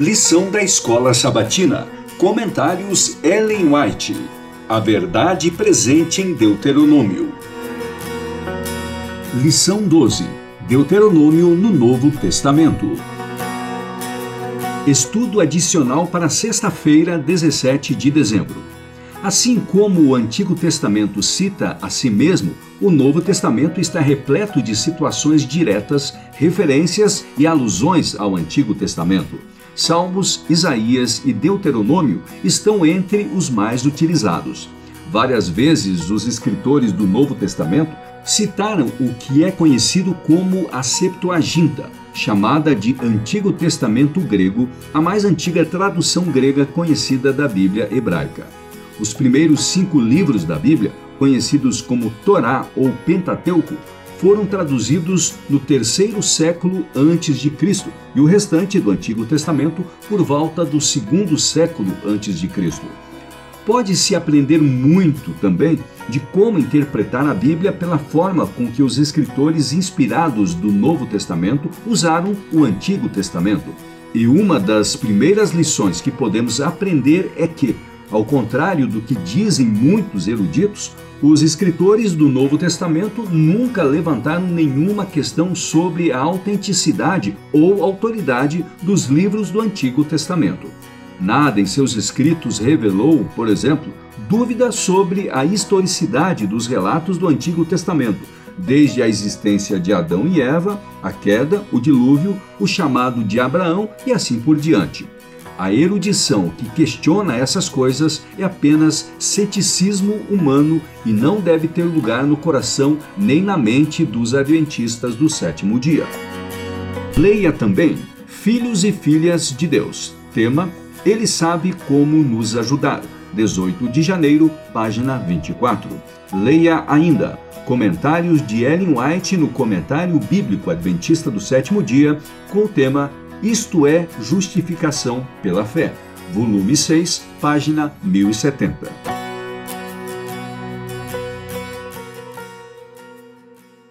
Lição da Escola Sabatina. Comentários Ellen White. A verdade presente em Deuteronômio. Lição 12. Deuteronômio no Novo Testamento. Estudo adicional para sexta-feira, 17 de dezembro. Assim como o Antigo Testamento cita a si mesmo, o Novo Testamento está repleto de situações diretas, referências e alusões ao Antigo Testamento. Salmos, Isaías e Deuteronômio estão entre os mais utilizados. Várias vezes os escritores do Novo Testamento citaram o que é conhecido como a Septuaginta, chamada de Antigo Testamento grego, a mais antiga tradução grega conhecida da Bíblia hebraica. Os primeiros cinco livros da Bíblia, conhecidos como Torá ou Pentateuco, foram traduzidos no terceiro século antes de Cristo e o restante do Antigo Testamento por volta do segundo século antes de Cristo. Pode-se aprender muito também de como interpretar a Bíblia pela forma com que os escritores inspirados do Novo Testamento usaram o Antigo Testamento. E uma das primeiras lições que podemos aprender é que ao contrário do que dizem muitos eruditos, os escritores do Novo Testamento nunca levantaram nenhuma questão sobre a autenticidade ou autoridade dos livros do Antigo Testamento. Nada em seus escritos revelou, por exemplo, dúvida sobre a historicidade dos relatos do Antigo Testamento, desde a existência de Adão e Eva, a queda, o dilúvio, o chamado de Abraão e assim por diante. A erudição que questiona essas coisas é apenas ceticismo humano e não deve ter lugar no coração nem na mente dos adventistas do sétimo dia. Leia também Filhos e Filhas de Deus. Tema: Ele sabe como nos ajudar. 18 de janeiro, página 24. Leia ainda Comentários de Ellen White no Comentário Bíblico Adventista do Sétimo Dia, com o tema isto é Justificação pela Fé. Volume 6, página 1070.